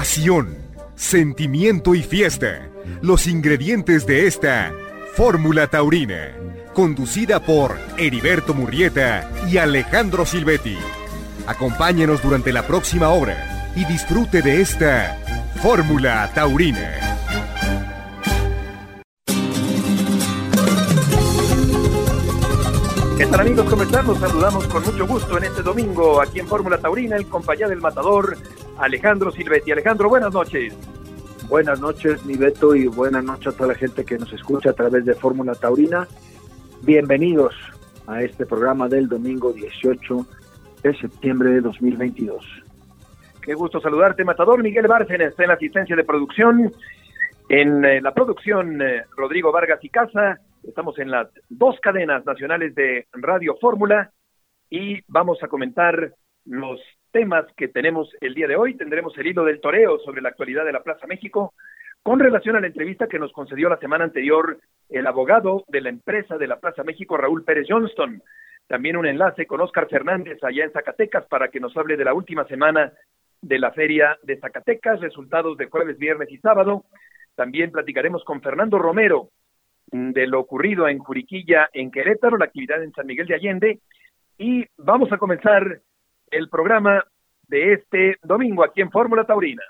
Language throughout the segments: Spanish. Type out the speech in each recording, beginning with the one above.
pasión, sentimiento y fiesta. Los ingredientes de esta Fórmula Taurina, conducida por Heriberto Murrieta y Alejandro Silvetti. Acompáñenos durante la próxima hora y disfrute de esta Fórmula Taurina. ¿Qué tal amigos? ¿Cómo están? Nos saludamos con mucho gusto en este domingo aquí en Fórmula Taurina, el compañía del matador Alejandro Silvetti. Alejandro, buenas noches. Buenas noches, mi Beto, y buenas noches a toda la gente que nos escucha a través de Fórmula Taurina. Bienvenidos a este programa del domingo 18 de septiembre de 2022. Qué gusto saludarte, Matador. Miguel Bárcenas está en la asistencia de producción. En eh, la producción, eh, Rodrigo Vargas y Casa. Estamos en las dos cadenas nacionales de Radio Fórmula y vamos a comentar los temas que tenemos el día de hoy. Tendremos el hilo del toreo sobre la actualidad de la Plaza México con relación a la entrevista que nos concedió la semana anterior el abogado de la empresa de la Plaza México, Raúl Pérez Johnston. También un enlace con Oscar Fernández allá en Zacatecas para que nos hable de la última semana de la feria de Zacatecas, resultados de jueves, viernes y sábado. También platicaremos con Fernando Romero de lo ocurrido en Juriquilla, en Querétaro, la actividad en San Miguel de Allende. Y vamos a comenzar el programa de este domingo aquí en Fórmula Taurina.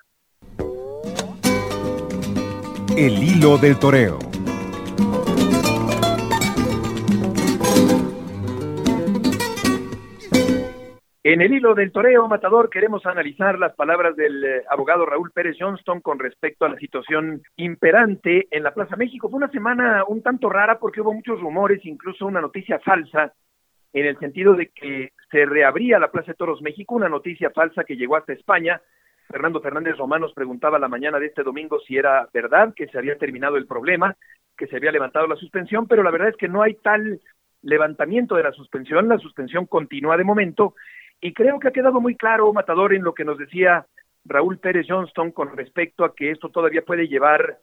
El hilo del toreo. En el hilo del toreo matador queremos analizar las palabras del eh, abogado Raúl Pérez Johnston con respecto a la situación imperante en la Plaza México. Fue una semana un tanto rara porque hubo muchos rumores, incluso una noticia falsa, en el sentido de que se reabría la Plaza de Toros México, una noticia falsa que llegó hasta España. Fernando Fernández Román nos preguntaba la mañana de este domingo si era verdad que se había terminado el problema, que se había levantado la suspensión, pero la verdad es que no hay tal levantamiento de la suspensión, la suspensión continúa de momento y creo que ha quedado muy claro, Matador, en lo que nos decía Raúl Pérez Johnston con respecto a que esto todavía puede llevar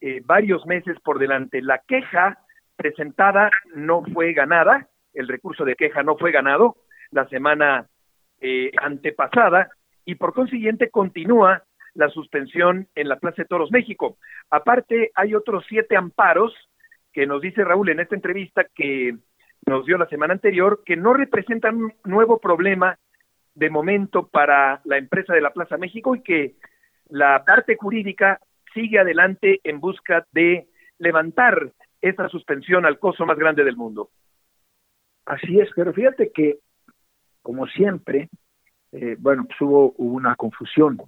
eh, varios meses por delante. La queja presentada no fue ganada, el recurso de queja no fue ganado la semana eh, antepasada y por consiguiente continúa la suspensión en la Plaza de Toros México. Aparte, hay otros siete amparos que nos dice Raúl en esta entrevista que nos dio la semana anterior, que no representan un nuevo problema de momento para la empresa de la Plaza México y que la parte jurídica sigue adelante en busca de levantar esa suspensión al costo más grande del mundo. Así es, pero fíjate que, como siempre, eh, bueno, pues hubo, una confusión,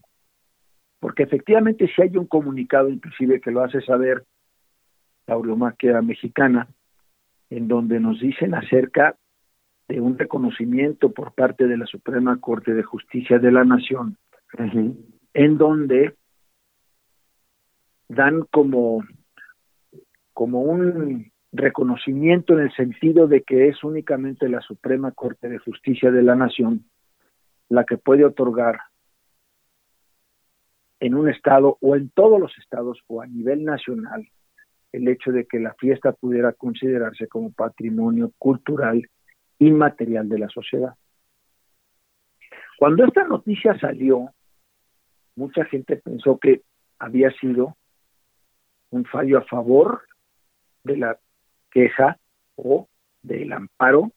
porque efectivamente si hay un comunicado inclusive que lo hace saber la Auromaquia mexicana, en donde nos dicen acerca de un reconocimiento por parte de la Suprema Corte de Justicia de la Nación, en donde dan como, como un reconocimiento en el sentido de que es únicamente la Suprema Corte de Justicia de la Nación la que puede otorgar en un estado o en todos los estados o a nivel nacional el hecho de que la fiesta pudiera considerarse como patrimonio cultural inmaterial de la sociedad. Cuando esta noticia salió, mucha gente pensó que había sido un fallo a favor de la queja o del amparo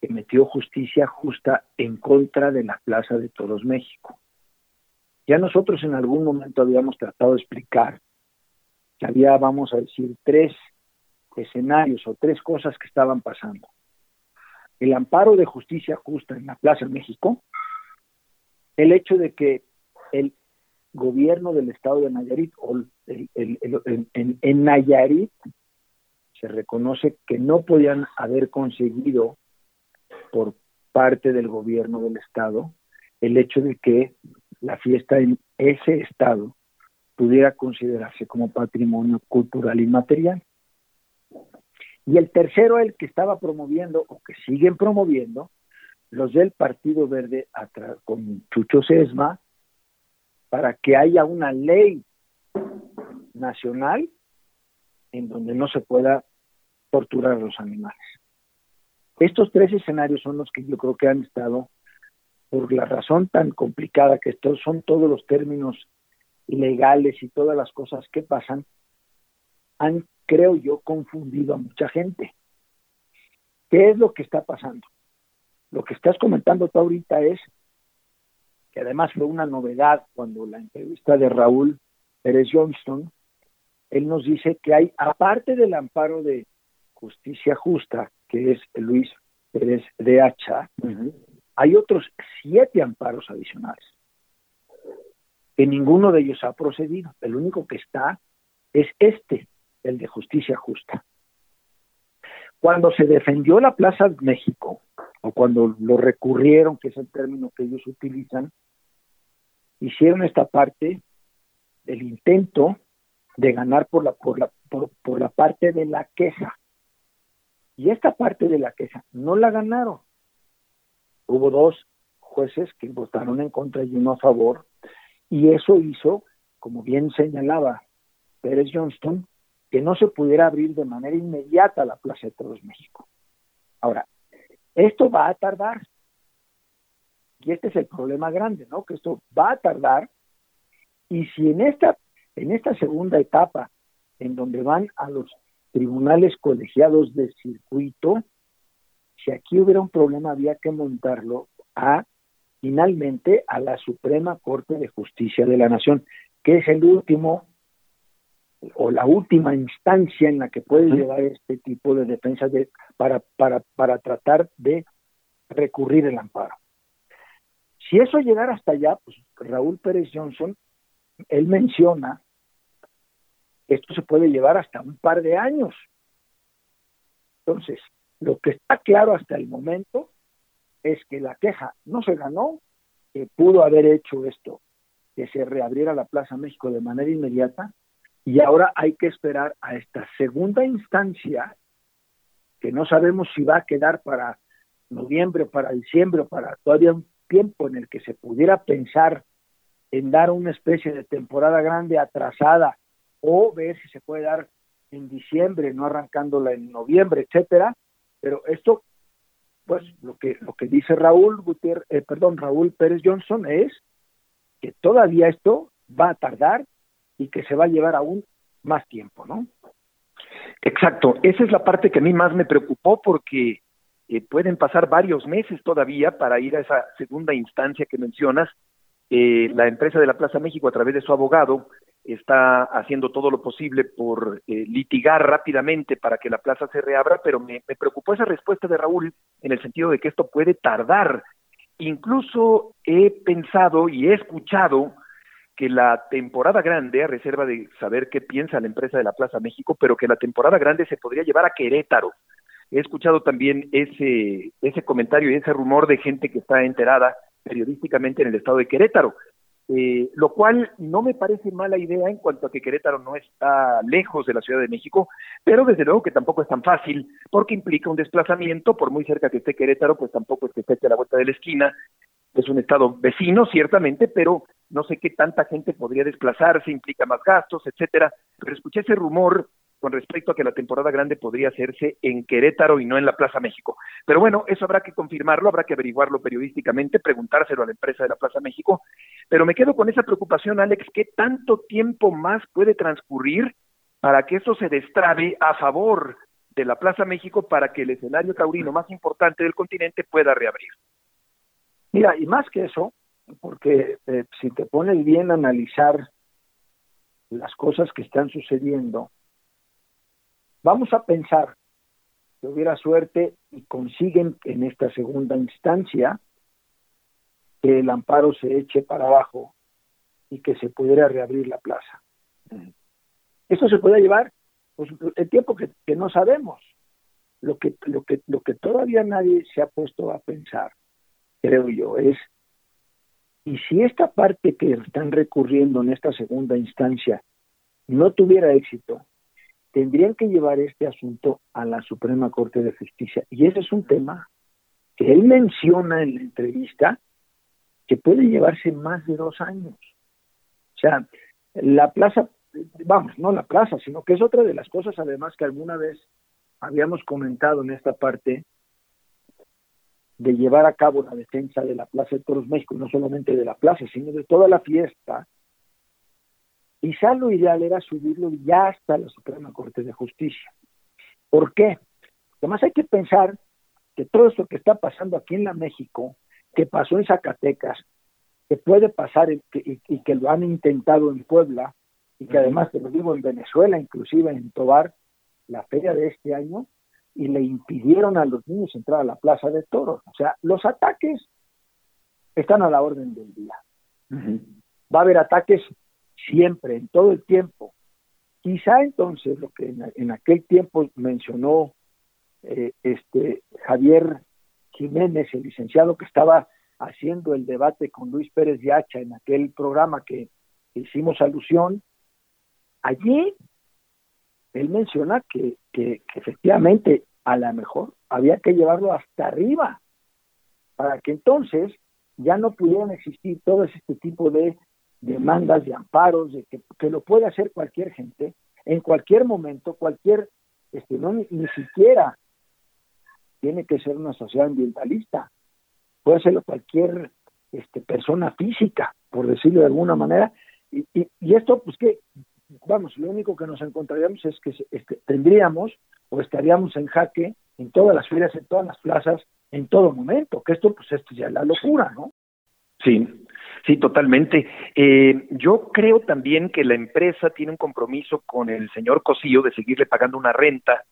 que metió justicia justa en contra de la Plaza de Toros México. Ya nosotros en algún momento habíamos tratado de explicar había, vamos a decir, tres escenarios o tres cosas que estaban pasando. El amparo de justicia justa en la Plaza de México, el hecho de que el gobierno del estado de Nayarit o en, Nayarit se reconoce que no podían haber conseguido por parte del gobierno del estado el hecho de que la fiesta en ese estado pudiera considerarse como patrimonio cultural inmaterial. Y el tercero, el que estaba promoviendo o que siguen promoviendo, los del Partido Verde con Chucho Sesma, para que haya una ley nacional en donde no se pueda torturar a los animales. Estos tres escenarios son los que yo creo que han estado por la razón tan complicada que estos son todos los términos legales y todas las cosas que pasan, han, creo yo, confundido a mucha gente. ¿Qué es lo que está pasando? Lo que estás comentando tú ahorita es que además fue una novedad cuando la entrevista de Raúl Pérez Johnston, él nos dice que hay, aparte del amparo de justicia justa, que es Luis Pérez de Hacha, hay otros siete amparos adicionales, que ninguno de ellos ha procedido. El único que está es este, el de justicia justa. Cuando se defendió la Plaza de México, o cuando lo recurrieron, que es el término que ellos utilizan, hicieron esta parte del intento de ganar por la, por la, por, la parte de la queja. Y esta parte de la queja no la ganaron. Hubo dos jueces que votaron en contra y uno a favor, y eso hizo, como bien señalaba Pérez Johnston, que no se pudiera abrir de manera inmediata la Plaza de Todos México. Ahora, esto va a tardar, y este es el problema grande, ¿no? Que esto va a tardar y si en esta en esta segunda etapa en donde van a los tribunales colegiados de circuito, si aquí hubiera un problema había que montarlo a finalmente a la Suprema Corte de Justicia de la Nación, que es el último o la última instancia en la que puede llevar este tipo de defensa de, para, para, para tratar de recurrir el amparo. Si eso llegara hasta allá, pues Raúl Pérez Johnson, él menciona, esto se puede llevar hasta un par de años. Entonces, lo que está claro hasta el momento es que la queja no se ganó, que pudo haber hecho esto, que se reabriera la Plaza México de manera inmediata, y ahora hay que esperar a esta segunda instancia, que no sabemos si va a quedar para noviembre, para diciembre, para todavía un tiempo en el que se pudiera pensar en dar una especie de temporada grande atrasada o ver si se puede dar en diciembre, no arrancándola en noviembre, etcétera, pero esto pues lo que lo que dice Raúl Gutiérrez, eh, perdón, Raúl Pérez Johnson es que todavía esto va a tardar y que se va a llevar aún más tiempo, ¿no? Exacto, esa es la parte que a mí más me preocupó porque eh, pueden pasar varios meses todavía para ir a esa segunda instancia que mencionas. Eh, la empresa de la Plaza México, a través de su abogado, está haciendo todo lo posible por eh, litigar rápidamente para que la plaza se reabra, pero me, me preocupó esa respuesta de Raúl en el sentido de que esto puede tardar. Incluso he pensado y he escuchado que la temporada grande, a reserva de saber qué piensa la empresa de la Plaza México, pero que la temporada grande se podría llevar a Querétaro he escuchado también ese, ese comentario y ese rumor de gente que está enterada periodísticamente en el estado de Querétaro, eh, lo cual no me parece mala idea en cuanto a que Querétaro no está lejos de la Ciudad de México, pero desde luego que tampoco es tan fácil, porque implica un desplazamiento, por muy cerca que esté Querétaro, pues tampoco es que esté a la vuelta de la esquina, es un estado vecino, ciertamente, pero no sé qué tanta gente podría desplazarse, implica más gastos, etcétera. Pero escuché ese rumor con respecto a que la temporada grande podría hacerse en Querétaro y no en la Plaza México. Pero bueno, eso habrá que confirmarlo, habrá que averiguarlo periodísticamente, preguntárselo a la empresa de la Plaza México. Pero me quedo con esa preocupación, Alex, ¿qué tanto tiempo más puede transcurrir para que eso se destrabe a favor de la Plaza México para que el escenario taurino más importante del continente pueda reabrir? Mira, y más que eso, porque eh, si te pones bien a analizar las cosas que están sucediendo, Vamos a pensar que hubiera suerte y consiguen en esta segunda instancia que el amparo se eche para abajo y que se pudiera reabrir la plaza. Esto se puede llevar pues, el tiempo que, que no sabemos. Lo que, lo, que, lo que todavía nadie se ha puesto a pensar, creo yo, es, y si esta parte que están recurriendo en esta segunda instancia no tuviera éxito, tendrían que llevar este asunto a la Suprema Corte de Justicia. Y ese es un tema que él menciona en la entrevista que puede llevarse más de dos años. O sea, la plaza, vamos, no la plaza, sino que es otra de las cosas además que alguna vez habíamos comentado en esta parte, de llevar a cabo la defensa de la Plaza de Toros México, no solamente de la plaza, sino de toda la fiesta, quizá lo ideal era subirlo ya hasta la Suprema Corte de Justicia. ¿Por qué? Además hay que pensar que todo esto que está pasando aquí en la México, que pasó en Zacatecas, que puede pasar y, que lo han intentado en Puebla, y que además, te lo digo, en Venezuela, inclusive en Tobar, la feria de este año, y le impidieron a los niños entrar a la plaza de toros. O sea, los ataques están a la orden del día. Va a haber ataques siempre, en todo el tiempo. Quizá entonces lo que en, aquel tiempo mencionó eh, este Javier Jiménez, el licenciado que estaba haciendo el debate con Luis Pérez de Hacha en aquel programa que hicimos alusión, allí él menciona que, que, efectivamente a lo mejor había que llevarlo hasta arriba para que entonces ya no pudieran existir todo este tipo de demandas, de amparos, de que, lo puede hacer cualquier gente en cualquier momento, cualquier, este, no ni, siquiera tiene que ser una sociedad ambientalista, puede serlo cualquier este, persona física, por decirlo de alguna manera, y, y, y esto, pues que vamos, lo único que nos encontraríamos es que este, tendríamos o estaríamos en jaque en todas las filas, en todas las plazas, en todo momento, que esto pues esto ya es la locura, ¿no? Sí, sí, totalmente. Eh, yo creo también que la empresa tiene un compromiso con el señor Cosillo de seguirle pagando una renta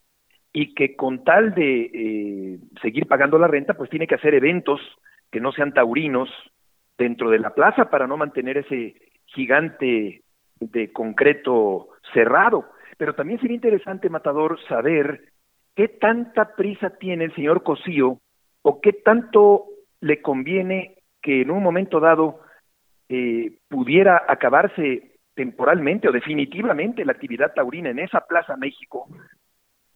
y que con tal de eh, seguir pagando la renta, pues tiene que hacer eventos que no sean taurinos dentro de la plaza para no mantener ese gigante de concreto cerrado. Pero también sería interesante, Matador, saber qué tanta prisa tiene el señor Cosío o qué tanto le conviene que en un momento dado eh, pudiera acabarse temporalmente o definitivamente la actividad taurina en esa Plaza México,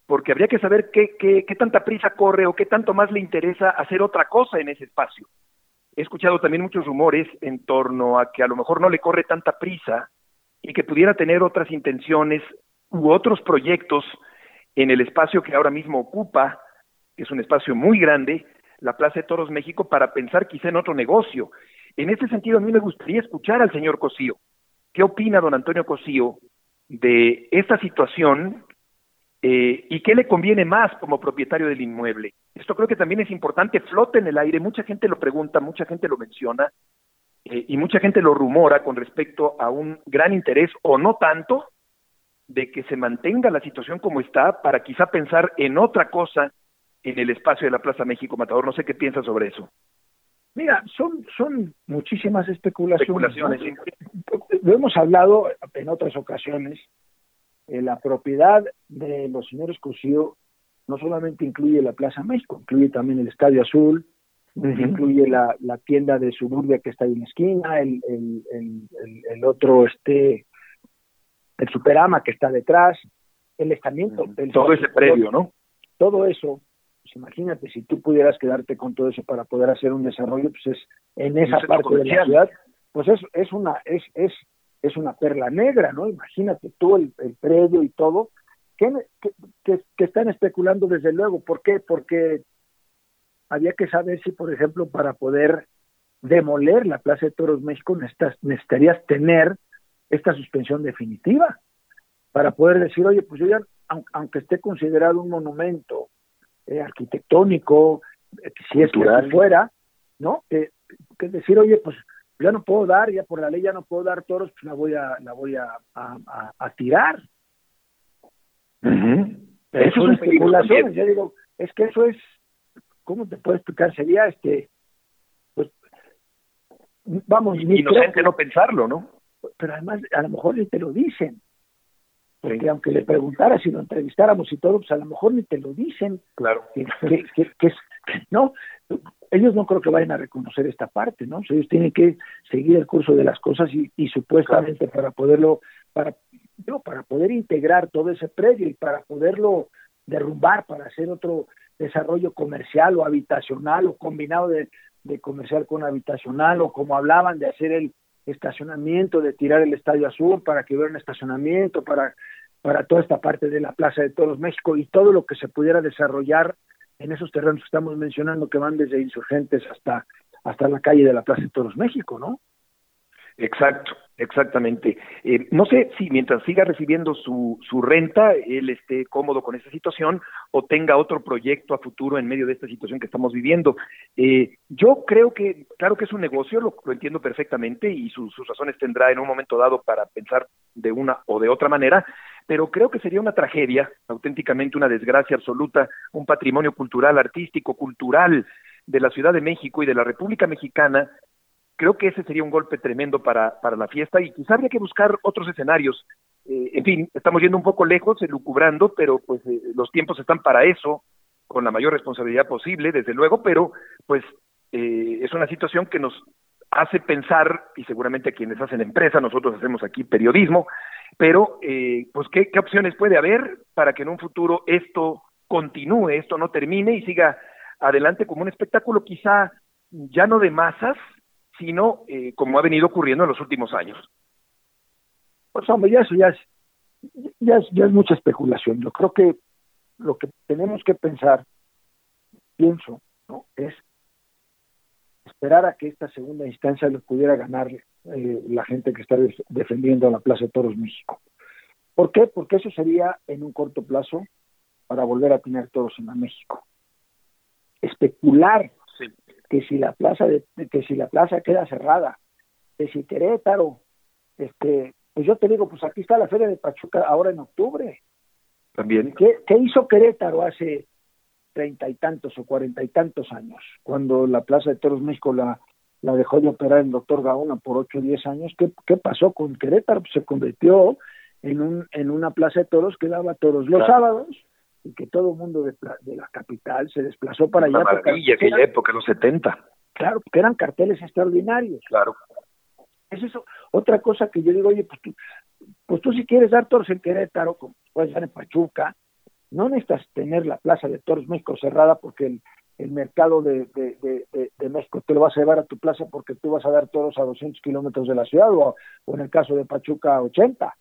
porque habría que saber qué, qué, qué tanta prisa corre o qué tanto más le interesa hacer otra cosa en ese espacio. He escuchado también muchos rumores en torno a que a lo mejor no le corre tanta prisa y que pudiera tener otras intenciones u otros proyectos en el espacio que ahora mismo ocupa, que es un espacio muy grande, la Plaza de Toros México, para pensar quizá en otro negocio. En ese sentido, a mí me gustaría escuchar al señor Cosío. ¿Qué opina don Antonio Cosío de esta situación eh, y qué le conviene más como propietario del inmueble? Esto creo que también es importante, flota en el aire, mucha gente lo pregunta, mucha gente lo menciona, eh, y mucha gente lo rumora con respecto a un gran interés o no tanto de que se mantenga la situación como está para quizá pensar en otra cosa en el espacio de la Plaza México Matador. No sé qué piensas sobre eso. Mira, son, son muchísimas especulaciones. Lo hemos hablado en otras ocasiones. Eh, la propiedad de los señores Cosío no solamente incluye la Plaza México, incluye también el Estadio Azul, incluye la, la, tienda de suburbia que está ahí en la esquina, el, el, el, otro, este, el Superama que está detrás, el estamiento. todo ese predio, ¿no? Todo eso, pues imagínate, si tú pudieras quedarte con todo eso para poder hacer un desarrollo, pues es en esa parte de la ciudad, pues es, es una, es, es, es una perla negra, ¿no? Imagínate tú el, el predio y todo, que, que, que, están especulando desde luego. ¿Por qué? Porque había que saber si, por ejemplo, para poder demoler la Plaza de Toros México necesitarías tener esta suspensión definitiva para poder decir, oye, pues yo ya, aunque esté considerado un monumento eh, arquitectónico, eh, si es que fuera, ¿no? que decir, oye, pues ya no puedo dar, ya por la ley ya no puedo dar toros, pues la voy a, la voy a, a, tirar. Eso es especulación, yo digo, es que eso es ¿cómo te puedo explicar? Sería este, pues, vamos, inocente no pensarlo, ¿no? Pero además, a lo mejor te lo dicen. Porque aunque le preguntaras si lo entrevistáramos y todo, pues a lo mejor ni te lo dicen. Claro. Que, que, que, no, ellos no creo que vayan a reconocer esta parte, ¿no? ellos tienen que seguir el curso de las cosas y, y supuestamente para poderlo, para, no, para poder integrar todo ese predio y para poderlo derrumbar, para hacer otro, desarrollo comercial o habitacional o combinado de, comercial con habitacional o como hablaban de hacer el estacionamiento, de tirar el Estadio Azul para que hubiera un estacionamiento, para, para toda esta parte de la Plaza de Toros México y todo lo que se pudiera desarrollar en esos terrenos que estamos mencionando que van desde insurgentes hasta, hasta la calle de la Plaza de Toros México, ¿no? Exacto, exactamente. Eh, no sé si mientras siga recibiendo su, su renta, él esté cómodo con esa situación o tenga otro proyecto a futuro en medio de esta situación que estamos viviendo. Eh, yo creo que, claro que es un negocio, lo, lo entiendo perfectamente y sus razones tendrá en un momento dado para pensar de una o de otra manera, pero creo que sería una tragedia, auténticamente una desgracia absoluta, un patrimonio cultural, artístico, cultural de la Ciudad de México y de la República Mexicana creo que ese sería un golpe tremendo para, para la fiesta y quizá habría que buscar otros escenarios. Eh, en fin, estamos yendo un poco lejos, elucubrando, pero pues eh, los tiempos están para eso, con la mayor responsabilidad posible, desde luego, pero pues eh, es una situación que nos hace pensar, y seguramente quienes hacen empresa, nosotros hacemos aquí periodismo, pero pues ¿qué, qué opciones puede haber para que en un futuro esto continúe, esto no termine y siga adelante como un espectáculo quizá ya no de masas, sino eh, como ha venido ocurriendo en los últimos años. Pues hombre, ya eso ya es, ya es, ya es mucha especulación. Yo creo que lo que tenemos que pensar, pienso, ¿no? es esperar a que esta segunda instancia lo pudiera ganar eh, la gente que está defendiendo a la Plaza de Toros México. ¿Por qué? Porque eso sería en un corto plazo para volver a tener toros en la México. Especular que si la plaza de, que si la plaza queda cerrada, que si Querétaro, este, pues yo te digo, pues aquí está la feria de Pachuca ahora en octubre. También. ¿Qué, qué hizo Querétaro hace treinta y tantos o cuarenta y tantos años, cuando la Plaza de Toros México la, la dejó de operar el doctor Gaona por ocho o diez años? ¿Qué, ¿Qué pasó con Querétaro? Pues se convirtió en, un, en una plaza de toros que daba toros los sábados y que todo el mundo de, la capital se desplazó para allá. Maravilla, aquella época, los 70. Claro, porque eran carteles extraordinarios. Claro. Es eso. Otra cosa que yo digo, oye, pues tú, pues tú si quieres dar toros en Querétaro, como puedes dar en Pachuca, no necesitas tener la Plaza de Toros México cerrada porque el, el mercado de, de, de, México te lo vas a llevar a tu plaza porque tú vas a dar toros a 200 kilómetros de la ciudad o, o en el caso de Pachuca a 80.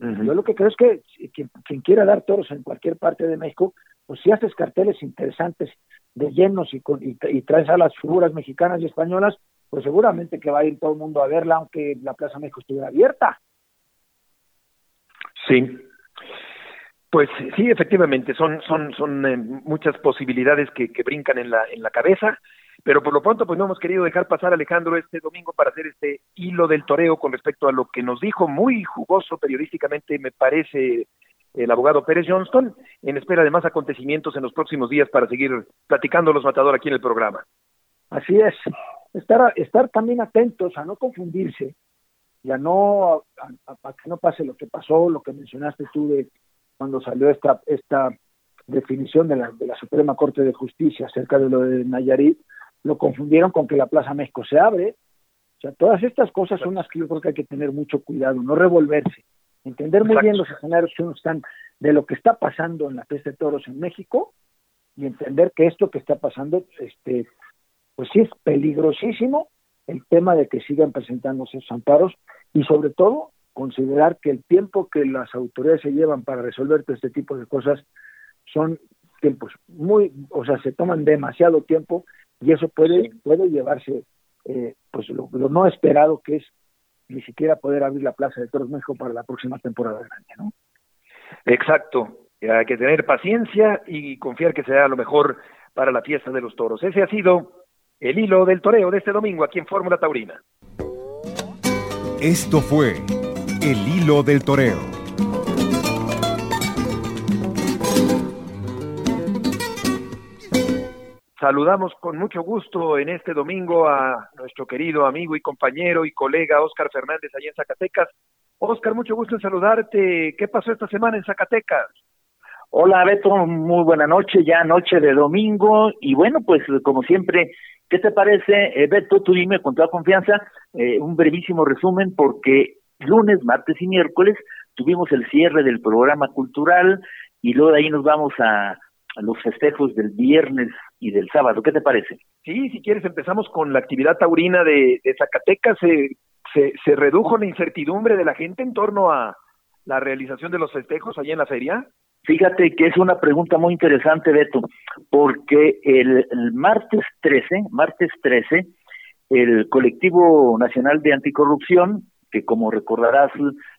Yo lo que creo es que quien, quiera dar toros en cualquier parte de México, pues si haces carteles interesantes de llenos y, y, traes a las figuras mexicanas y españolas, pues seguramente que va a ir todo el mundo a verla aunque la Plaza México estuviera abierta. Sí. Pues sí, efectivamente, son son son eh, muchas posibilidades que, que brincan en la en la cabeza. Pero por lo pronto, pues no hemos querido dejar pasar a Alejandro este domingo para hacer este hilo del toreo con respecto a lo que nos dijo muy jugoso periodísticamente, me parece, el abogado Pérez Johnston, en espera de más acontecimientos en los próximos días para seguir platicando los matadores aquí en el programa. Así es, estar, estar también atentos a no confundirse y a no, a, que no pase lo que pasó, lo que mencionaste tú de cuando salió esta, esta definición de la, de la Suprema Corte de Justicia acerca de lo de Nayarit, lo confundieron con que la Plaza México se abre. O sea, todas estas cosas son las que yo creo que hay que tener mucho cuidado, no revolverse, entender muy bien los escenarios que uno están de lo que está pasando en la peste de toros en México y entender que esto que está pasando, este, pues sí es peligrosísimo el tema de que sigan presentándose esos amparos y sobre todo considerar que el tiempo que las autoridades se llevan para resolver todo este tipo de cosas son tiempos muy, o sea, se toman demasiado tiempo y eso puede, puede llevarse eh, pues lo, no esperado que es ni siquiera poder abrir la Plaza de Toros México para la próxima temporada grande, ¿no? Exacto, hay que tener paciencia y confiar que sea lo mejor para la fiesta de los toros. Ese ha sido el hilo del toreo de este domingo aquí en Fórmula Taurina. Esto fue el hilo del toreo. Saludamos con mucho gusto en este domingo a nuestro querido amigo y compañero y colega Óscar Fernández allá en Zacatecas. Óscar, mucho gusto en saludarte. ¿Qué pasó esta semana en Zacatecas? Hola Beto, muy buena noche, ya noche de domingo y bueno, pues como siempre, ¿qué te parece? Eh, Beto, tú dime con toda confianza eh, un brevísimo resumen porque lunes, martes y miércoles tuvimos el cierre del programa cultural y luego de ahí nos vamos a los festejos del viernes y del sábado. ¿Qué te parece? Sí, si quieres empezamos con la actividad taurina de, Zacatecas. Se, se, redujo la incertidumbre de la gente en torno a la realización de los festejos allá en la feria? Fíjate que es una pregunta muy interesante, Beto, porque el, martes 13, martes 13, el colectivo nacional de anticorrupción, que como recordarás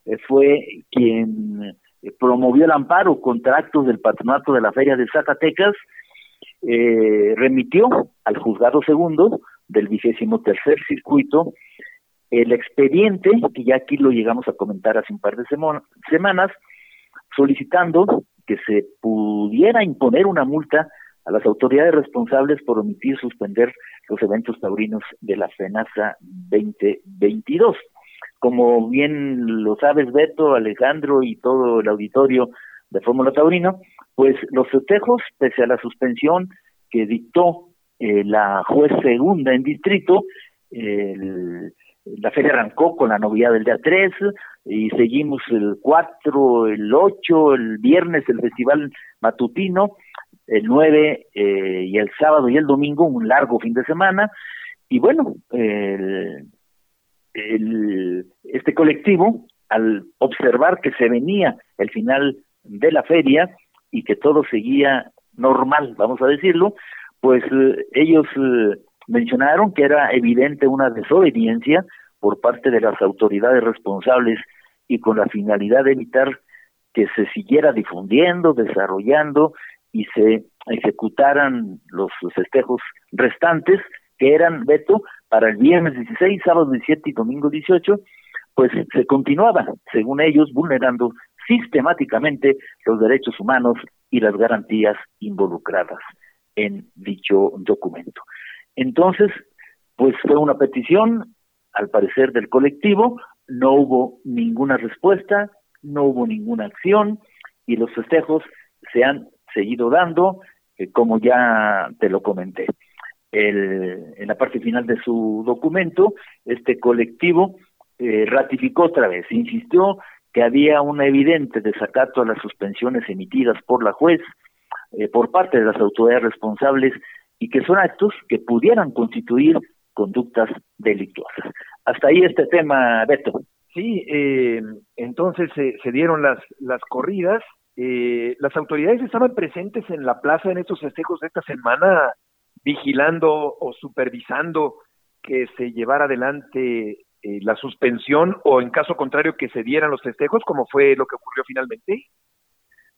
eh, fue quien eh, promovió el amparo contra actos del patronato de la Feria de Zacatecas, eh, remitió al juzgado segundo del vigésimo tercer circuito el expediente, que ya aquí lo llegamos a comentar hace un par de semanas, solicitando que se pudiera imponer una multa a las autoridades responsables por omitir suspender los eventos taurinos de la FENASA 2022. Como bien lo sabes, Beto, Alejandro y todo el auditorio de Fórmula Taurino, pues los festejos, pese a la suspensión que dictó eh, la juez segunda en distrito, el, la feria arrancó con la novedad del día 3 y seguimos el 4, el 8, el viernes el festival matutino, el 9 eh, y el sábado y el domingo un largo fin de semana. Y bueno, el, este colectivo, al observar que se venía el final de la feria y que todo seguía normal, vamos a decirlo, pues eh, ellos eh, mencionaron que era evidente una desobediencia por parte de las autoridades responsables y con la finalidad de evitar que se siguiera difundiendo, desarrollando y se ejecutaran los festejos restantes que eran, Beto, para el viernes 16, sábado 17 y domingo 18, pues se continuaba, según ellos, vulnerando sistemáticamente los derechos humanos y las garantías involucradas en dicho documento. Entonces, pues fue una petición, al parecer, del colectivo, no hubo ninguna respuesta, no hubo ninguna acción y los festejos se han seguido dando, eh, como ya te lo comenté. En la parte final de su documento, este colectivo eh, ratificó otra vez, insistió que había un evidente desacato a las suspensiones emitidas por la juez eh, por parte de las autoridades responsables y que son actos que pudieran constituir conductas delictuosas. Hasta ahí este tema, Beto. Sí, eh, entonces se dieron las, las corridas. Eh, las autoridades estaban presentes en la plaza en estos festejos de esta semana, vigilando o supervisando que se llevara adelante eh, la suspensión o en caso contrario que se dieran los festejos, como fue lo que ocurrió finalmente?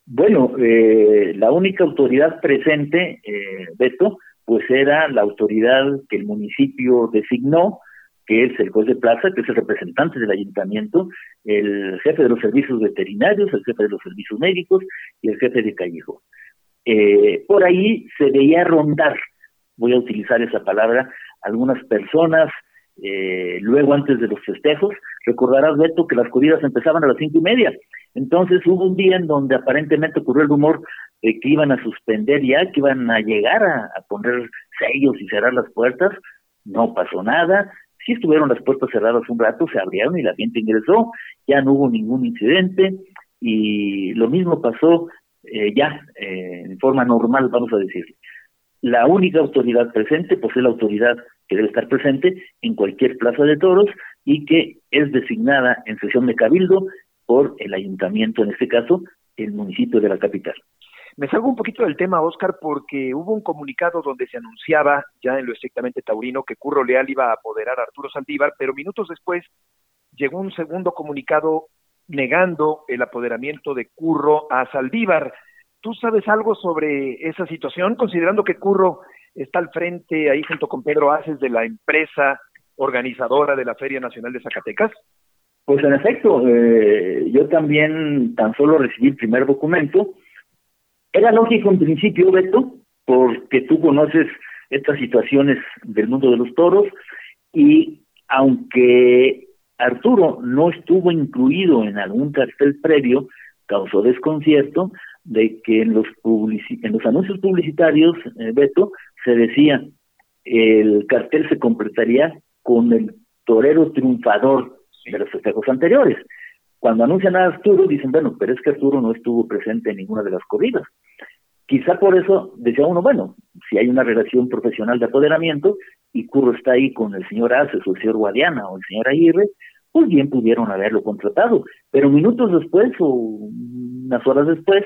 Bueno, eh, la única autoridad presente, eh, Beto, pues era la autoridad que el municipio designó, que es el juez de plaza, que es el representante del ayuntamiento, el jefe de los servicios veterinarios, el jefe de los servicios médicos y el jefe de callejo. Eh, por ahí se veía rondar, voy a utilizar esa palabra, algunas personas eh, luego antes de los festejos. Recordarás, Beto, que las corridas empezaban a las cinco y media. Entonces hubo un día en donde aparentemente ocurrió el rumor de que iban a suspender ya, que iban a llegar a, poner sellos y cerrar las puertas. No pasó nada. Sí estuvieron las puertas cerradas un rato, se abrieron y la gente ingresó. Ya no hubo ningún incidente. Y lo mismo pasó eh, ya eh, en forma normal, vamos a decir. La única autoridad presente, pues es la autoridad que debe estar presente en cualquier plaza de toros y que es designada en sesión de cabildo por el ayuntamiento, en este caso, el municipio de la capital. Me salgo un poquito del tema, Oscar, porque hubo un comunicado donde se anunciaba, ya en lo estrictamente taurino, que Curro Leal iba a apoderar a Arturo Saldívar, pero minutos después llegó un segundo comunicado negando el apoderamiento de Curro a Saldívar. ¿Tú sabes algo sobre esa situación, considerando que Curro está al frente ahí junto con Pedro Aces de la empresa organizadora de la Feria Nacional de Zacatecas? Pues en efecto, eh, yo también tan solo recibí el primer documento. Era lógico en principio, Beto, porque tú conoces estas situaciones del mundo de los toros y aunque Arturo no estuvo incluido en algún cartel previo, causó desconcierto de que en los, en los anuncios publicitarios, eh, Beto, se decía, el cartel se completaría con el torero triunfador de los festejos anteriores. Cuando anuncian a Arturo, dicen, bueno, pero es que Arturo no estuvo presente en ninguna de las corridas. Quizá por eso decía uno, bueno, si hay una relación profesional de apoderamiento y Curro está ahí con el señor Aces o el señor Guadiana o el señor Aguirre, pues bien pudieron haberlo contratado. Pero minutos después o unas horas después,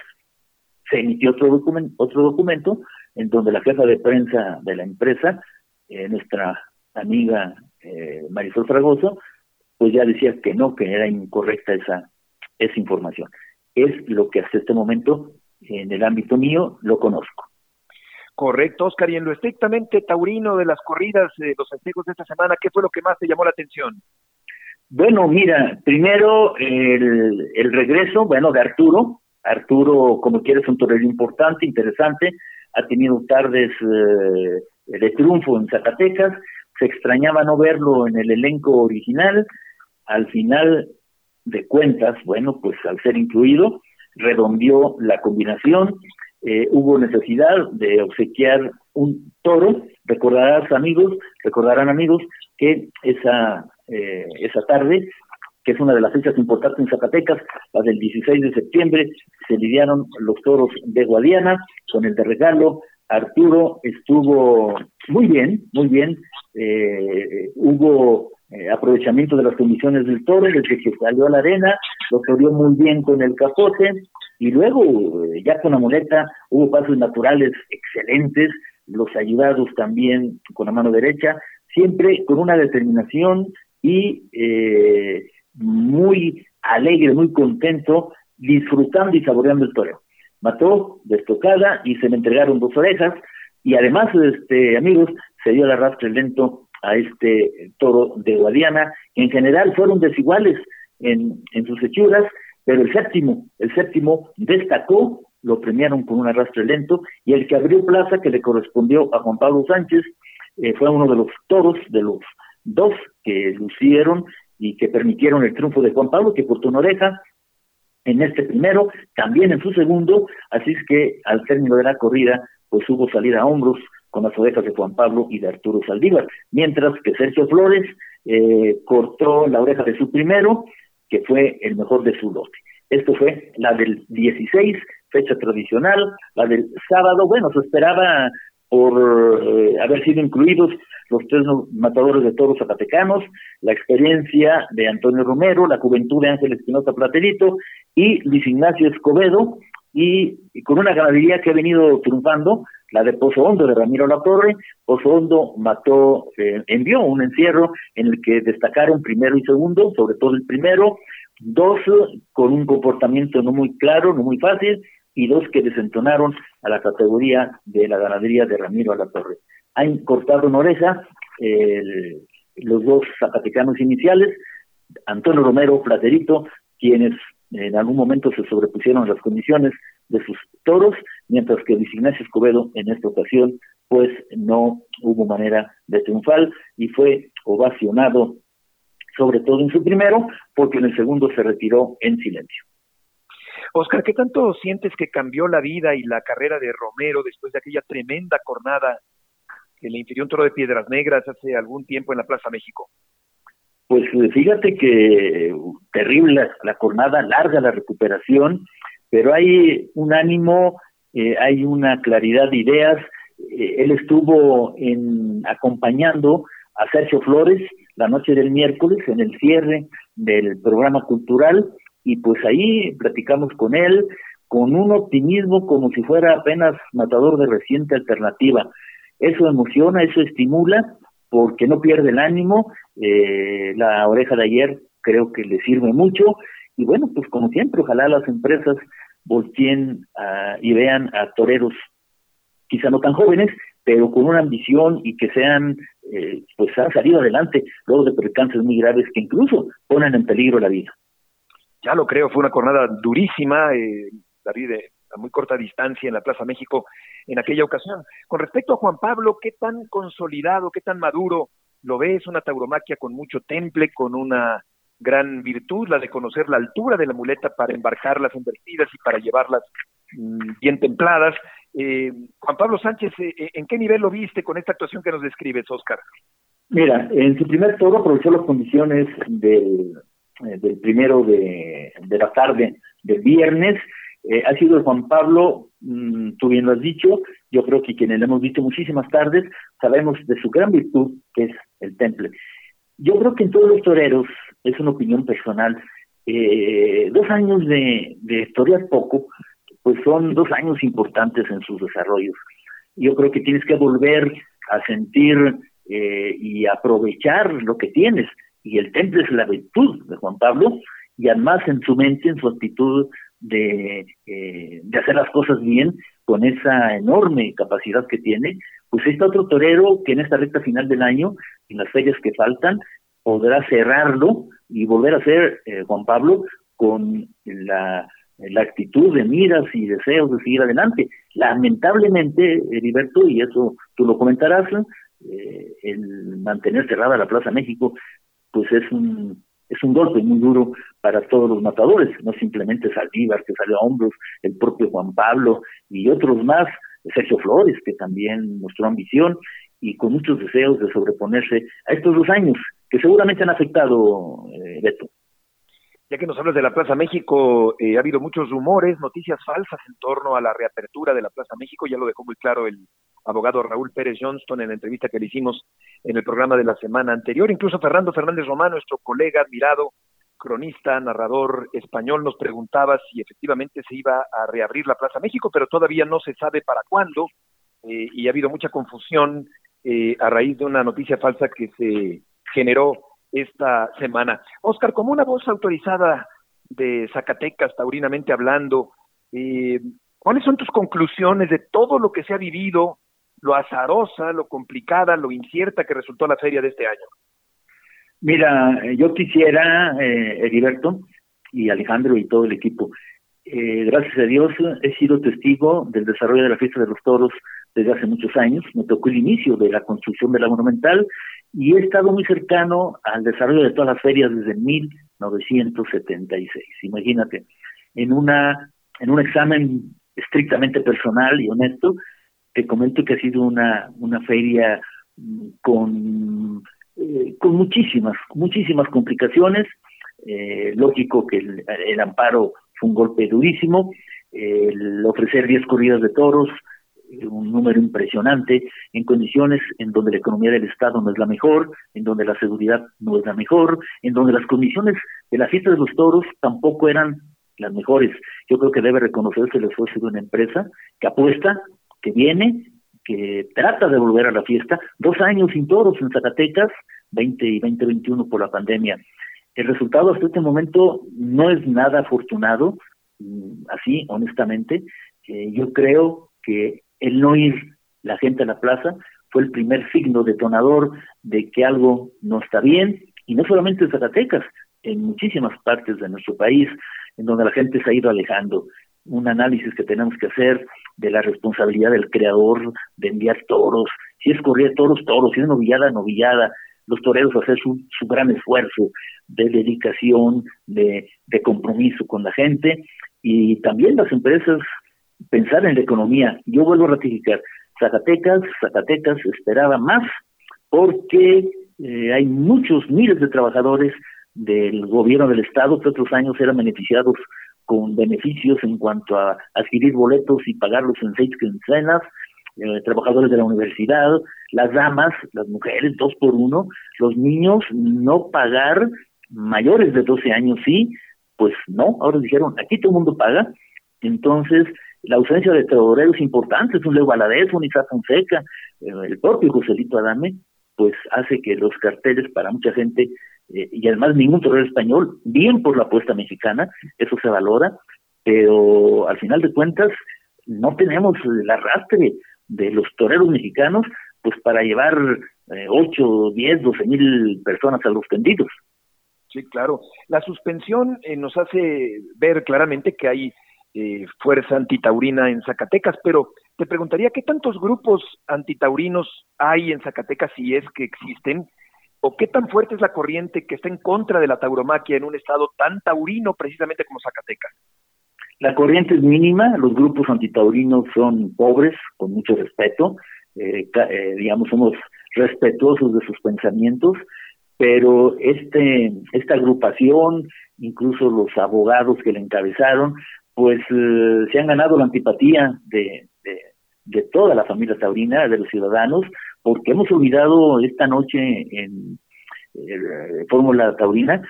se emitió otro documento, otro documento en donde la jefa de prensa de la empresa, eh, nuestra amiga eh, Marisol Fragoso, pues ya decía que no, que era incorrecta esa, esa información. Es lo que hasta este momento, en el ámbito mío, lo conozco. Correcto, Oscar. Y en lo estrictamente taurino de las corridas, de los festejos de esta semana, ¿qué fue lo que más te llamó la atención? Bueno, mira, primero el, el regreso, bueno, de Arturo. Arturo, como quieres, es un torero importante, interesante. Ha tenido tardes eh, de triunfo en Zacatecas. Se extrañaba no verlo en el elenco original. Al final de cuentas, bueno, pues al ser incluido, redondeó la combinación eh, hubo necesidad de obsequiar un toro. Recordarás amigos, recordarán amigos que esa eh, esa tarde, que es una de las fechas importantes en Zacatecas, la del 16 de septiembre, se lidiaron los toros de Guadiana con el de regalo. Arturo estuvo muy bien, muy bien. Eh, hubo eh, aprovechamiento de las condiciones del toro desde que salió a la arena, lo corrió muy bien con el capote y luego eh, ya con la muleta hubo pasos naturales excelentes, los ayudados también con la mano derecha, siempre con una determinación y eh, muy alegre, muy contento, disfrutando y saboreando el toro. Mató destocada y se le entregaron dos orejas y además, este amigos, se dio el arrastre lento a este toro de Guadiana, en general fueron desiguales en, en sus hechuras, pero el séptimo, el séptimo destacó, lo premiaron con un arrastre lento, y el que abrió plaza, que le correspondió a Juan Pablo Sánchez, eh, fue uno de los toros, de los dos que lucieron y que permitieron el triunfo de Juan Pablo, que cortó una oreja en este primero, también en su segundo, así es que al término de la corrida, pues hubo salida a hombros con las orejas de Juan Pablo y de Arturo Saldívar, mientras que Sergio Flores eh, cortó la oreja de su primero, que fue el mejor de su lote. Esto fue la del 16, fecha tradicional, la del sábado, bueno, se esperaba por eh, haber sido incluidos los tres matadores de toros zapatecanos, la experiencia de Antonio Romero, la juventud de Ángel Espinosa Platerito y Luis Ignacio Escobedo, y, con una ganadería que ha venido triunfando, la de Pozo Hondo de Ramiro Latorre. Pozo Hondo mató, eh, envió un encierro en el que destacaron primero y segundo, sobre todo el primero, dos con un comportamiento no muy claro, no muy fácil, y dos que desentonaron a la categoría de la ganadería de Ramiro Torre. Han cortado en oreja los dos zapatecanos iniciales, Antonio Romero, Platerito, quienes en algún momento se sobrepusieron las condiciones de sus toros, mientras que Luis Ignacio Escobedo en esta ocasión pues no hubo manera de triunfar y fue ovacionado sobre todo en su primero, porque en el segundo se retiró en silencio. Oscar, ¿qué tanto sientes que cambió la vida y la carrera de Romero después de aquella tremenda cornada que le infirió un toro de piedras negras hace algún tiempo en la Plaza México? Pues fíjate que terrible la, jornada, larga la recuperación, pero hay un ánimo, eh, hay una claridad de ideas. Eh, él estuvo en, acompañando a Sergio Flores la noche del miércoles en el cierre del programa cultural y pues ahí platicamos con él con un optimismo como si fuera apenas matador de reciente alternativa. Eso emociona, eso estimula porque no pierde el ánimo. Eh, la oreja de ayer creo que le sirve mucho. Y bueno, pues como siempre, ojalá las empresas volteen y vean a toreros, quizá no tan jóvenes, pero con una ambición y que sean, eh, pues han salido adelante luego de percances muy graves que incluso ponen en peligro la vida. Ya lo creo, fue una jornada durísima, eh, David, a muy corta distancia en la Plaza México en aquella ocasión. Con respecto a Juan Pablo, ¿qué tan consolidado, qué tan maduro lo ves? Una tauromaquia con mucho temple, con una gran virtud, la de conocer la altura de la muleta para embarcarlas invertidas y para llevarlas mm, bien templadas. Eh, Juan Pablo Sánchez, eh, eh, ¿en qué nivel lo viste con esta actuación que nos describes, Oscar? Mira, en su primer toro aprovechó las condiciones del, del primero de, de la tarde del viernes, eh, ha sido Juan Pablo, mm, tú bien lo has dicho, yo creo que quienes le hemos visto muchísimas tardes, sabemos de su gran virtud, que es el temple. Yo creo que en todos los toreros, es una opinión personal, eh, dos años de, de poco, pues son dos años importantes en sus desarrollos. Yo creo que tienes que volver a sentir eh, y aprovechar lo que tienes. Y el temple es la virtud de Juan Pablo, y además en su mente, en su actitud de, eh, hacer las cosas bien, con esa enorme capacidad que tiene, pues está otro torero que en esta recta final del año, en las fechas que faltan, podrá cerrarlo y volver a ser eh, Juan Pablo con la, la actitud de miras y deseos de seguir adelante. Lamentablemente, Heriberto, y eso tú lo comentarás, eh, el mantener cerrada la Plaza México, pues es un es un golpe muy duro para todos los matadores, no simplemente Saldívar, que salió a hombros, el propio Juan Pablo y otros más, Sergio Flores, que también mostró ambición y con muchos deseos de sobreponerse a estos dos años que seguramente han afectado, eh, Beto. Ya que nos hablas de la Plaza México, eh, ha habido muchos rumores, noticias falsas en torno a la reapertura de la Plaza México, ya lo dejó muy claro el abogado Raúl Pérez Johnston en la entrevista que le hicimos en el programa de la semana anterior. Incluso Fernando Fernández Román, nuestro colega admirado, cronista, narrador español, nos preguntaba si efectivamente se iba a reabrir la Plaza México, pero todavía no se sabe para cuándo eh, y ha habido mucha confusión eh, a raíz de una noticia falsa que se generó esta semana. Oscar, como una voz autorizada de Zacatecas, taurinamente hablando, eh, ¿cuáles son tus conclusiones de todo lo que se ha vivido, lo azarosa, lo complicada, lo incierta que resultó la feria de este año? Mira, yo quisiera, eh, Heriberto y Alejandro y todo el equipo, eh, gracias a Dios he sido testigo del desarrollo de la fiesta de los toros desde hace muchos años. Me tocó el inicio de la construcción de la monumental y he estado muy cercano al desarrollo de todas las ferias desde 1976. Imagínate, en una en un examen estrictamente personal y honesto, te comento que ha sido una una feria mm, con eh, con muchísimas muchísimas complicaciones. Eh, lógico que el, amparo fue un golpe durísimo. El ofrecer 10 corridas de toros, un número impresionante en condiciones en donde la economía del Estado no es la mejor, en donde la seguridad no es la mejor, en donde las condiciones de la fiesta de los toros tampoco eran las mejores. Yo creo que debe reconocerse el esfuerzo de una empresa que apuesta, que viene, que trata de volver a la fiesta. Dos años sin toros en Zacatecas, 20 y 2021 por la pandemia. El resultado hasta este momento no es nada afortunado, mm, así, honestamente. Eh, yo creo que el no ir la gente a la plaza fue el primer signo detonador de que algo no está bien, y no solamente en Zacatecas, en muchísimas partes de nuestro país, en donde la gente se ha ido alejando. Un análisis que tenemos que hacer de la responsabilidad del creador de enviar toros, si es correr toros, toros, si es novillada, novillada, los toreros hacer su, gran esfuerzo de dedicación, de, de compromiso con la gente, y también las empresas pensar en la economía. Yo vuelvo a ratificar, Zacatecas, Zacatecas esperaba más porque eh, hay muchos miles de trabajadores del gobierno del Estado que otros años eran beneficiados con beneficios en cuanto a adquirir boletos y pagarlos en seis quincenas, eh, trabajadores de la universidad, las damas, las mujeres, dos por uno, los niños no pagar mayores de 12 años, sí, pues no, ahora dijeron, aquí todo el mundo paga, entonces la ausencia de toreros importantes, un Leo Valadez, un Isaac Fonseca, eh, el propio Joselito Adame, pues hace que los carteles para mucha gente, eh, y además ningún torero español, bien por la apuesta mexicana, eso se valora, pero al final de cuentas no tenemos el arrastre de los toreros mexicanos pues para llevar eh, 8, 10, 12 mil personas a los tendidos. Sí, claro. La suspensión eh, nos hace ver claramente que hay eh, fuerza antitaurina en Zacatecas, pero te preguntaría qué tantos grupos antitaurinos hay en Zacatecas si es que existen, o qué tan fuerte es la corriente que está en contra de la tauromaquia en un estado tan taurino precisamente como Zacatecas. La corriente es mínima, los grupos antitaurinos son pobres, con mucho respeto, eh, eh, digamos, somos respetuosos de sus pensamientos, pero este esta agrupación, incluso los abogados que la encabezaron, pues eh, se han ganado la antipatía de, de, toda la familia taurina, de los ciudadanos, porque hemos olvidado esta noche en eh, Fórmula Taurina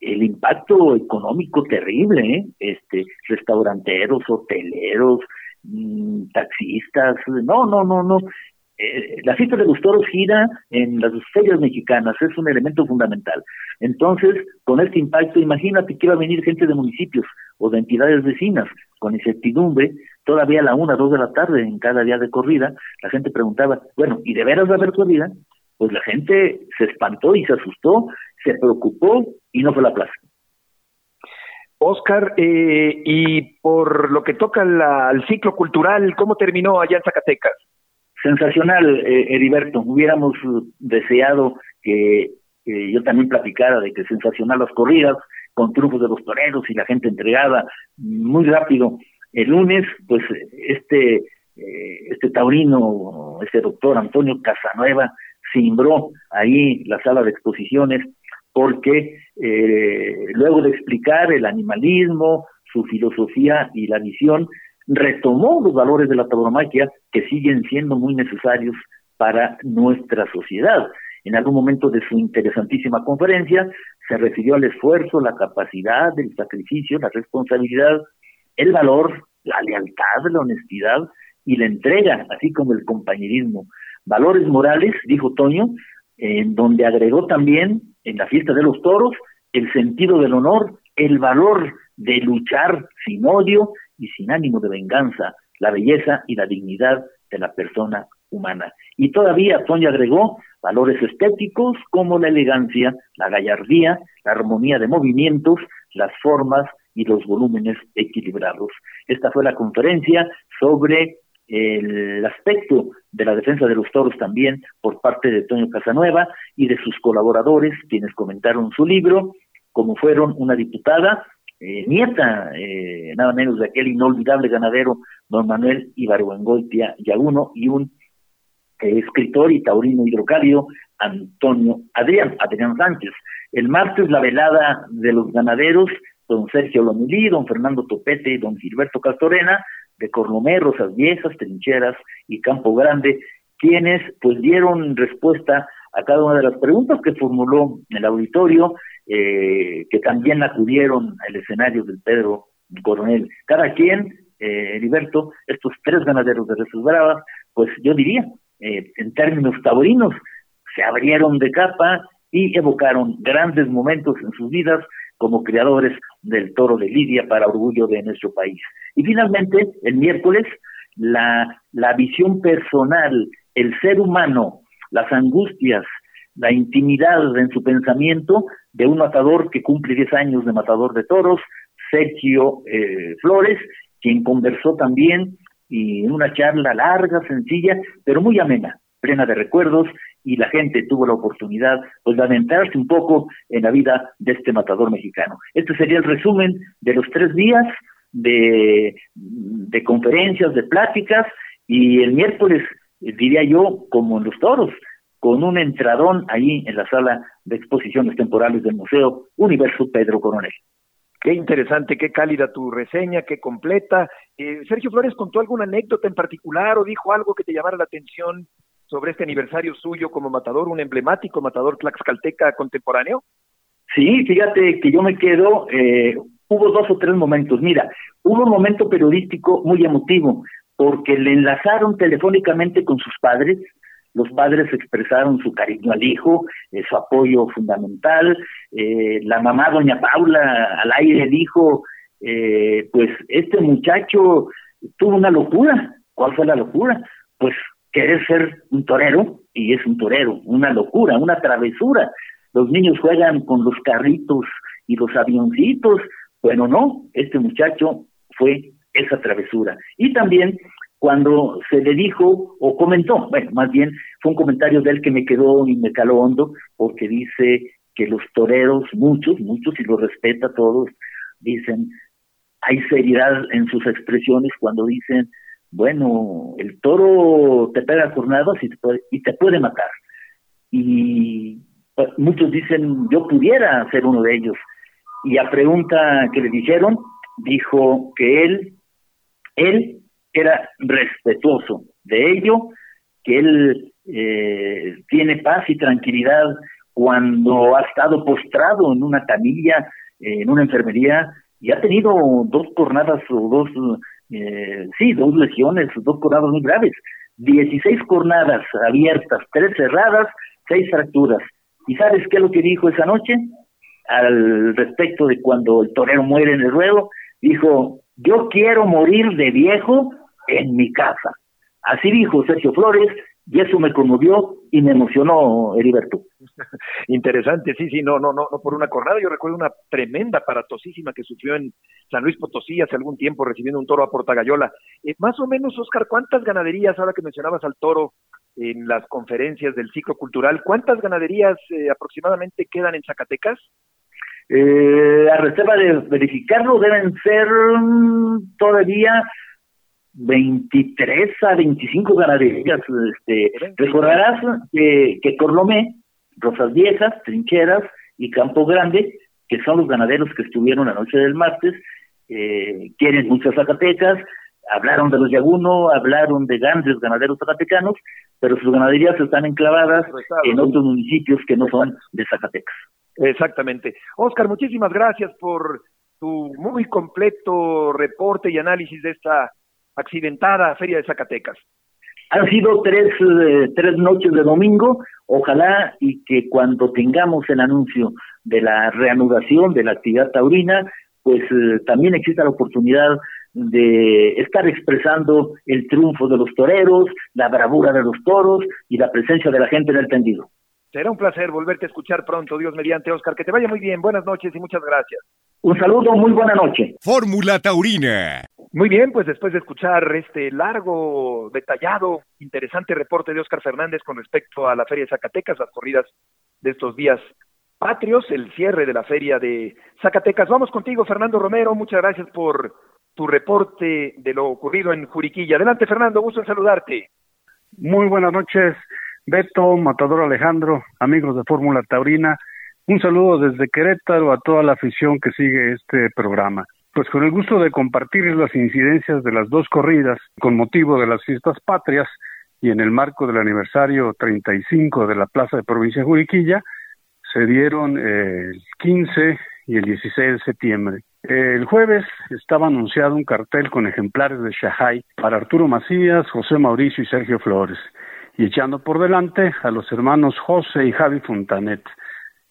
el impacto económico terrible, ¿eh? este, restauranteros, hoteleros, mm, taxistas, no, no, no, no. Eh, la fiesta de los toros gira en las ferias mexicanas, es un elemento fundamental. Entonces, con este impacto, imagínate que iba a venir gente de municipios o de entidades vecinas, con incertidumbre, todavía a la una, dos de la tarde en cada día de corrida, la gente preguntaba, bueno, ¿y de veras va a haber corrida? Pues la gente se espantó y se asustó, se preocupó y no fue a la plaza. Oscar, eh, y por lo que toca al ciclo cultural, ¿cómo terminó allá en Zacatecas? Sensacional, eh, Heriberto. Hubiéramos deseado que yo también platicara de que sensacional las corridas, con triunfos de los toreros y la gente entregada muy rápido. El lunes, pues este, eh, este taurino, este doctor Antonio Casanueva, cimbró ahí la sala de exposiciones porque eh, luego de explicar el animalismo, su filosofía y la visión, retomó los valores de la tauromaquia que siguen siendo muy necesarios para nuestra sociedad. En algún momento de su interesantísima conferencia se refirió al esfuerzo, la capacidad, el sacrificio, la responsabilidad, el valor, la lealtad, la honestidad y la entrega, así como el compañerismo. Valores morales, dijo Toño, en donde agregó también en la fiesta de los toros el sentido del honor, el valor de luchar sin odio y sin ánimo de venganza, la belleza y la dignidad de la persona humana. Y todavía Toño agregó valores estéticos como la elegancia, la gallardía, la armonía de movimientos, las formas y los volúmenes equilibrados. Esta fue la conferencia sobre el aspecto de la defensa de los toros también por parte de Toño Casanueva y de sus colaboradores, quienes comentaron su libro, como fueron una diputada, eh, nieta, eh, nada menos de aquel inolvidable ganadero, don Manuel Ibargüengoitia Yaguno, y un eh, escritor y taurino hidrocálido, Antonio Adrián, Adrián Sánchez. El martes, la velada de los ganaderos, don Sergio Lomilí, don Fernando Topete y don Gilberto Castorena, de Cornomé, Rosas Viejas, Trincheras y Campo Grande, quienes pues dieron respuesta a cada una de las preguntas que formuló el auditorio, eh, que también acudieron al escenario del Pedro Coronel. Cada quien, eh, Heriberto, estos tres ganaderos de Resus Bravas, pues yo diría, eh, en términos taurinos, se abrieron de capa y evocaron grandes momentos en sus vidas como creadores del toro de Lidia para orgullo de nuestro país. Y finalmente, el miércoles, la, la visión personal, el ser humano, las angustias, la intimidad en su pensamiento de un matador que cumple 10 años de matador de toros, Sergio eh, Flores, quien conversó también y en una charla larga, sencilla, pero muy amena, plena de recuerdos, y la gente tuvo la oportunidad pues, de adentrarse un poco en la vida de este matador mexicano. Este sería el resumen de los tres días de, de conferencias, de pláticas, y el miércoles, eh, diría yo, como en los toros, con un entradón ahí en la sala de exposiciones temporales del Museo Universo Pedro Coronel. Qué interesante, qué cálida tu reseña, qué completa. Eh, Sergio Flores contó alguna anécdota en particular o dijo algo que te llamara la atención sobre este aniversario suyo como matador, un emblemático matador tlaxcalteca contemporáneo. Sí, fíjate que yo me quedo, eh, hubo dos o tres momentos. Mira, hubo un momento periodístico muy emotivo, porque le enlazaron telefónicamente con sus padres, los padres expresaron su cariño al hijo, eh, su apoyo fundamental. Eh, la mamá, doña Paula, al aire dijo, eh, pues este muchacho tuvo una locura. ¿Cuál fue la locura? Pues querer ser un torero, y es un torero, una locura, una travesura. Los niños juegan con los carritos y los avioncitos. Bueno, no, este muchacho fue esa travesura. Y también cuando se le dijo o comentó, bueno, más bien fue un comentario de él que me quedó y me caló hondo, porque dice que los toreros, muchos, muchos, y lo respeta todos, dicen, hay seriedad en sus expresiones cuando dicen, bueno, el toro te pega jornadas y te puede, y te puede matar. Y pues, muchos dicen, yo pudiera ser uno de ellos. Y a pregunta que le dijeron, dijo que él, él era respetuoso de ello, que él eh, tiene paz y tranquilidad cuando ha estado postrado en una camilla, en una enfermería, y ha tenido dos jornadas o dos, eh, sí, dos lesiones, dos jornadas muy graves. 16 jornadas abiertas, tres cerradas, seis fracturas. ¿Y sabes qué es lo que dijo esa noche? Al respecto de cuando el torero muere en el ruedo, dijo, yo quiero morir de viejo en mi casa. Así dijo Sergio Flores, y eso me conmovió y me emocionó, Heriberto. Interesante, sí, sí, no, no, no, no por una jornada. Yo recuerdo una tremenda paratosísima que sufrió en San Luis Potosí hace algún tiempo recibiendo un toro a Portagayola. Eh, más o menos, Oscar, ¿cuántas ganaderías, ahora que mencionabas al toro en las conferencias del ciclo cultural, cuántas ganaderías eh, aproximadamente quedan en Zacatecas? Eh, a reserva de verificarlo, deben ser mm, todavía 23 a 25 ganaderías. Este, recordarás que, que Corlomé, Rosas Viejas, Trincheras y Campo Grande, que son los ganaderos que estuvieron la noche del martes, eh, quieren muchas Zacatecas, hablaron de los Yaguno, hablaron de grandes ganaderos zacatecanos, pero sus ganaderías están enclavadas en otros municipios que no son de Zacatecas. Exactamente. Oscar, muchísimas gracias por tu muy completo reporte y análisis de esta accidentada Feria de Zacatecas. Han sido tres, eh, tres noches de domingo, ojalá y que cuando tengamos el anuncio de la reanudación de la actividad taurina, pues eh, también exista la oportunidad de estar expresando el triunfo de los toreros, la bravura de los toros y la presencia de la gente en el tendido. Será un placer volverte a escuchar pronto, Dios mediante, Oscar. Que te vaya muy bien. Buenas noches y muchas gracias. Un saludo, muy buena noche. Fórmula Taurina. Muy bien, pues después de escuchar este largo, detallado, interesante reporte de Oscar Fernández con respecto a la Feria de Zacatecas, las corridas de estos días patrios, el cierre de la Feria de Zacatecas. Vamos contigo, Fernando Romero. Muchas gracias por tu reporte de lo ocurrido en Juriquilla. Adelante, Fernando, gusto en saludarte. Muy buenas noches. Beto, Matador Alejandro, amigos de Fórmula Taurina, un saludo desde Querétaro a toda la afición que sigue este programa. Pues con el gusto de compartir las incidencias de las dos corridas con motivo de las fiestas patrias y en el marco del aniversario 35 de la Plaza de Provincia Juriquilla, se dieron el 15 y el 16 de septiembre. El jueves estaba anunciado un cartel con ejemplares de Shahai para Arturo Macías, José Mauricio y Sergio Flores y echando por delante a los hermanos José y Javi Fontanet.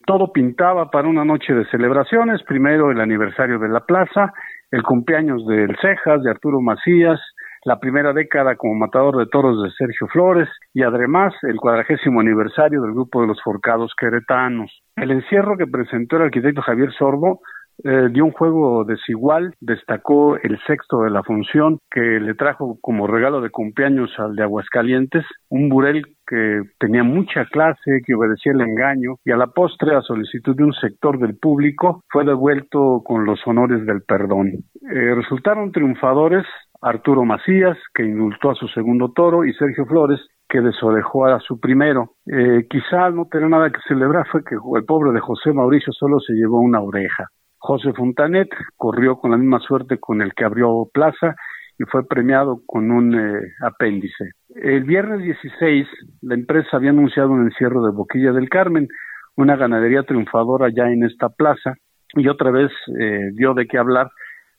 Todo pintaba para una noche de celebraciones, primero el aniversario de la plaza, el cumpleaños del Cejas, de Arturo Macías, la primera década como matador de toros de Sergio Flores y además el cuadragésimo aniversario del grupo de los forcados queretanos. El encierro que presentó el arquitecto Javier Sorbo eh, dio un juego desigual, destacó el sexto de la función que le trajo como regalo de cumpleaños al de Aguascalientes, un burel que tenía mucha clase, que obedecía el engaño y a la postre, a solicitud de un sector del público, fue devuelto con los honores del perdón. Eh, resultaron triunfadores Arturo Macías, que indultó a su segundo toro, y Sergio Flores, que desorejó a su primero. Eh, quizá no tenía nada que celebrar, fue que el pobre de José Mauricio solo se llevó una oreja. José Fontanet corrió con la misma suerte con el que abrió plaza y fue premiado con un eh, apéndice. El viernes 16, la empresa había anunciado un encierro de Boquilla del Carmen, una ganadería triunfadora ya en esta plaza, y otra vez eh, dio de qué hablar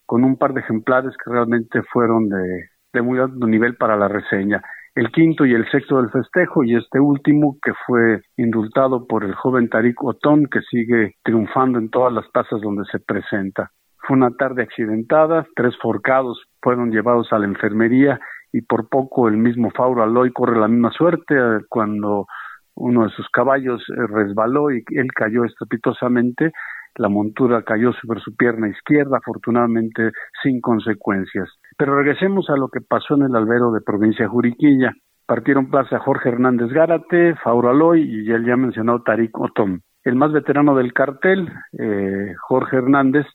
con un par de ejemplares que realmente fueron de, de muy alto nivel para la reseña el quinto y el sexto del festejo y este último que fue indultado por el joven Tarik Otón que sigue triunfando en todas las plazas donde se presenta. Fue una tarde accidentada, tres forcados fueron llevados a la enfermería y por poco el mismo Fauro Aloy corre la misma suerte eh, cuando uno de sus caballos eh, resbaló y él cayó estrepitosamente la montura cayó sobre su pierna izquierda, afortunadamente sin consecuencias. Pero regresemos a lo que pasó en el albero de provincia Juriquilla. Partieron plaza Jorge Hernández Gárate, Fauro Aloy y el ya mencionado Tarik Otom. El más veterano del cartel, eh, Jorge Hernández,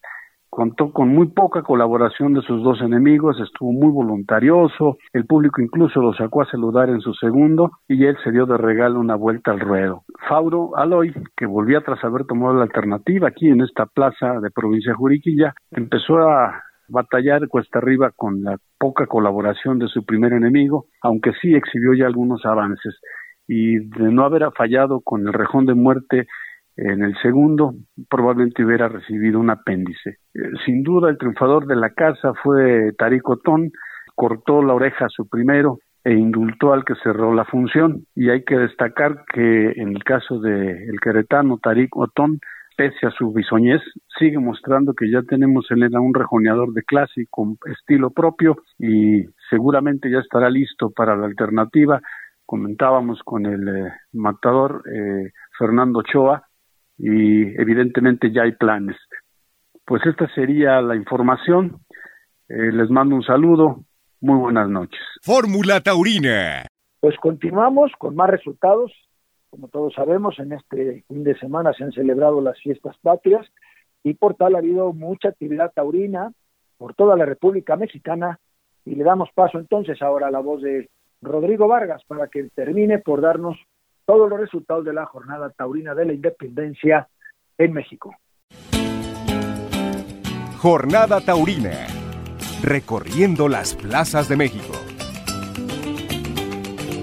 contó con muy poca colaboración de sus dos enemigos, estuvo muy voluntarioso, el público incluso lo sacó a saludar en su segundo y él se dio de regalo una vuelta al ruedo. Fauro Aloy, que volvía tras haber tomado la alternativa aquí en esta plaza de provincia Juriquilla, empezó a batallar cuesta arriba con la poca colaboración de su primer enemigo, aunque sí exhibió ya algunos avances y de no haber fallado con el rejón de muerte En el segundo, probablemente hubiera recibido un apéndice. Eh, sin duda, el triunfador de la casa fue Tariq Otón, cortó la oreja a su primero e indultó al que cerró la función. Y hay que destacar que en el caso del el queretano Tariq Otón, pese a su bisoñez, sigue mostrando que ya tenemos en él a un rejoneador de clase y con estilo propio y seguramente ya estará listo para la alternativa. Comentábamos con el eh, matador eh, Fernando Choa y evidentemente ya hay planes. Pues esta sería la información. Eh, les mando un saludo. Muy buenas noches. Fórmula Taurina. Pues continuamos con más resultados. Como todos sabemos, en este fin de semana se han celebrado las fiestas patrias y por tal ha habido mucha actividad taurina por toda la República Mexicana y le damos paso entonces ahora a la voz de Rodrigo Vargas para que termine por darnos todos los resultados de la jornada taurina de la independencia en México. Jornada taurina recorriendo las plazas de México.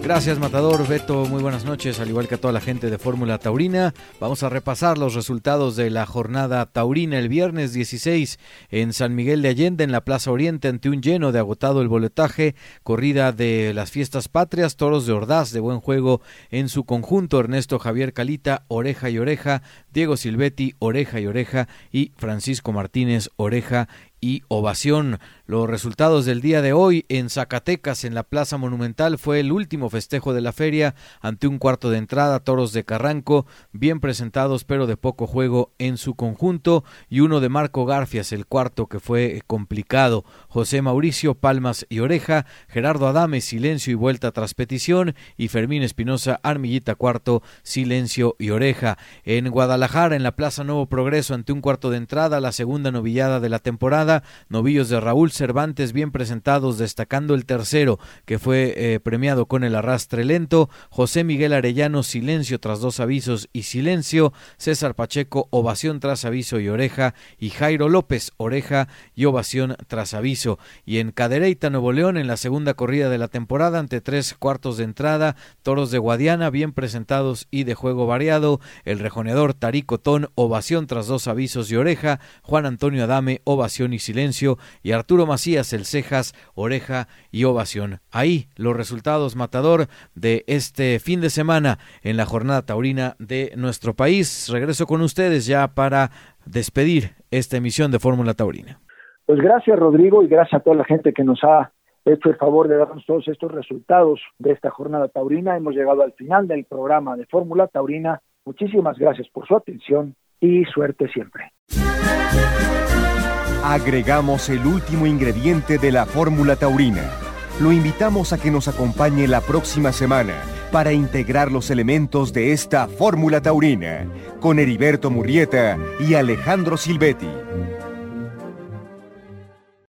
Gracias Matador, Beto, muy buenas noches, al igual que a toda la gente de Fórmula Taurina. Vamos a repasar los resultados de la jornada taurina el viernes 16 en San Miguel de Allende, en la Plaza Oriente, ante un lleno de agotado el boletaje, corrida de las fiestas patrias, toros de Ordaz de buen juego en su conjunto, Ernesto Javier Calita, oreja y oreja, Diego Silvetti, oreja y oreja y Francisco Martínez, oreja y ovación. Los resultados del día de hoy en Zacatecas, en la Plaza Monumental, fue el último festejo de la feria ante un cuarto de entrada, toros de Carranco, bien presentados pero de poco juego en su conjunto, y uno de Marco Garfias, el cuarto que fue complicado. José Mauricio, Palmas y Oreja, Gerardo Adame, Silencio y Vuelta tras petición, y Fermín Espinosa, Armillita cuarto, Silencio y Oreja. En Guadalajara, en la Plaza Nuevo Progreso, ante un cuarto de entrada, la segunda novillada de la temporada, novillos de Raúl Cervantes bien presentados, destacando el tercero, que fue eh, premiado con el arrastre lento, José Miguel Arellano, silencio tras dos avisos y silencio, César Pacheco, ovación tras aviso y oreja, y Jairo López, oreja y ovación tras aviso. Y en Cadereyta, Nuevo León, en la segunda corrida de la temporada, ante tres cuartos de entrada, toros de Guadiana, bien presentados y de juego variado, el rejoneador Taricotón, ovación tras dos avisos y oreja, Juan Antonio Adame, ovación y silencio, y Arturo Macías, el cejas, oreja y ovación. Ahí los resultados matador de este fin de semana en la jornada taurina de nuestro país. Regreso con ustedes ya para despedir esta emisión de Fórmula Taurina. Pues gracias Rodrigo y gracias a toda la gente que nos ha hecho el favor de darnos todos estos resultados de esta jornada taurina. Hemos llegado al final del programa de Fórmula Taurina. Muchísimas gracias por su atención y suerte siempre. Agregamos el último ingrediente de la fórmula taurina. Lo invitamos a que nos acompañe la próxima semana para integrar los elementos de esta fórmula taurina con Heriberto Murrieta y Alejandro Silvetti.